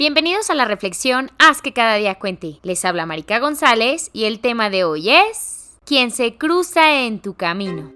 Bienvenidos a la reflexión Haz que cada día cuente. Les habla Marica González y el tema de hoy es Quien se cruza en tu camino.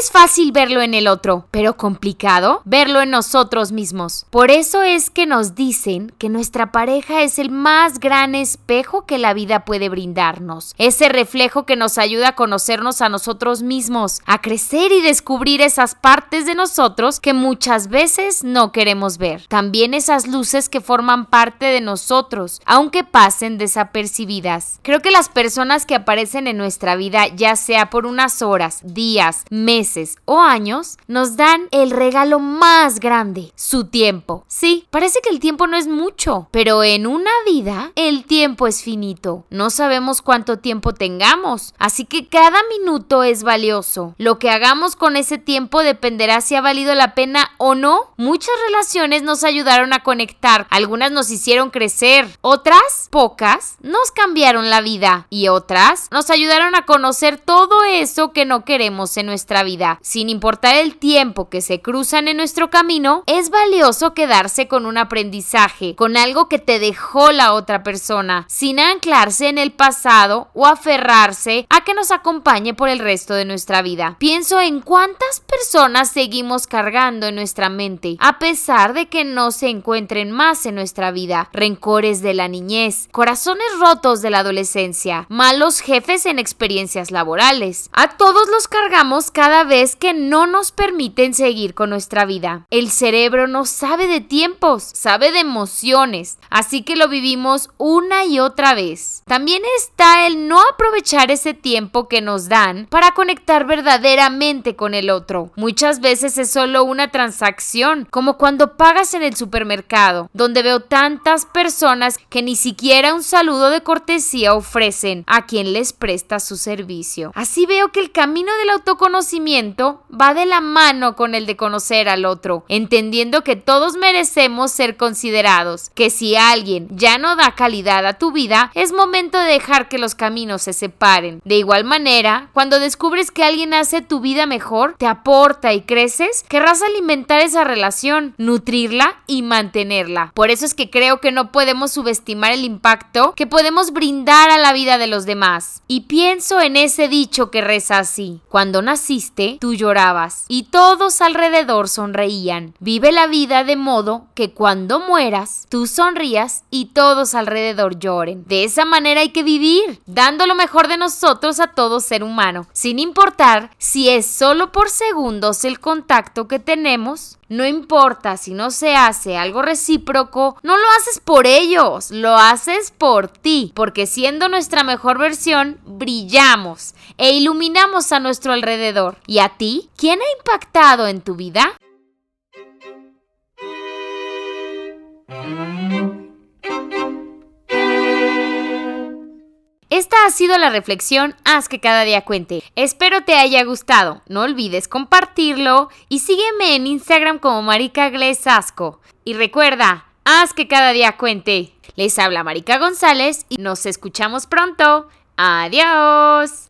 Es fácil verlo en el otro, pero complicado verlo en nosotros mismos. Por eso es que nos dicen que nuestra pareja es el más gran espejo que la vida puede brindarnos. Ese reflejo que nos ayuda a conocernos a nosotros mismos, a crecer y descubrir esas partes de nosotros que muchas veces no queremos ver. También esas luces que forman parte de nosotros, aunque pasen desapercibidas. Creo que las personas que aparecen en nuestra vida, ya sea por unas horas, días, meses, o años nos dan el regalo más grande, su tiempo. Sí, parece que el tiempo no es mucho, pero en una vida el tiempo es finito. No sabemos cuánto tiempo tengamos, así que cada minuto es valioso. Lo que hagamos con ese tiempo dependerá si ha valido la pena o no. Muchas relaciones nos ayudaron a conectar, algunas nos hicieron crecer, otras, pocas, nos cambiaron la vida y otras nos ayudaron a conocer todo eso que no queremos en nuestra vida sin importar el tiempo que se cruzan en nuestro camino, es valioso quedarse con un aprendizaje, con algo que te dejó la otra persona, sin anclarse en el pasado o aferrarse a que nos acompañe por el resto de nuestra vida. Pienso en cuántas personas seguimos cargando en nuestra mente, a pesar de que no se encuentren más en nuestra vida, rencores de la niñez, corazones rotos de la adolescencia, malos jefes en experiencias laborales. A todos los cargamos cada vez que no nos permiten seguir con nuestra vida. El cerebro no sabe de tiempos, sabe de emociones, así que lo vivimos una y otra vez. También está el no aprovechar ese tiempo que nos dan para conectar verdaderamente con el otro. Muchas veces es solo una transacción, como cuando pagas en el supermercado, donde veo tantas personas que ni siquiera un saludo de cortesía ofrecen a quien les presta su servicio. Así veo que el camino del autoconocimiento va de la mano con el de conocer al otro, entendiendo que todos merecemos ser considerados, que si alguien ya no da calidad a tu vida, es momento de dejar que los caminos se separen. De igual manera, cuando descubres que alguien hace tu vida mejor, te aporta y creces, querrás alimentar esa relación, nutrirla y mantenerla. Por eso es que creo que no podemos subestimar el impacto que podemos brindar a la vida de los demás. Y pienso en ese dicho que reza así, cuando naciste, tú llorabas y todos alrededor sonreían. Vive la vida de modo que cuando mueras, tú sonrías y todos alrededor lloren. De esa manera hay que vivir, dando lo mejor de nosotros a todo ser humano, sin importar si es solo por segundos el contacto que tenemos no importa si no se hace algo recíproco, no lo haces por ellos, lo haces por ti, porque siendo nuestra mejor versión, brillamos e iluminamos a nuestro alrededor. ¿Y a ti? ¿Quién ha impactado en tu vida? Esta ha sido la reflexión Haz que cada día cuente. Espero te haya gustado. No olvides compartirlo y sígueme en Instagram como Marica Glesasco. Y recuerda, haz que cada día cuente. Les habla Marica González y nos escuchamos pronto. Adiós.